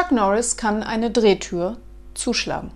Chuck Norris kann eine Drehtür zuschlagen.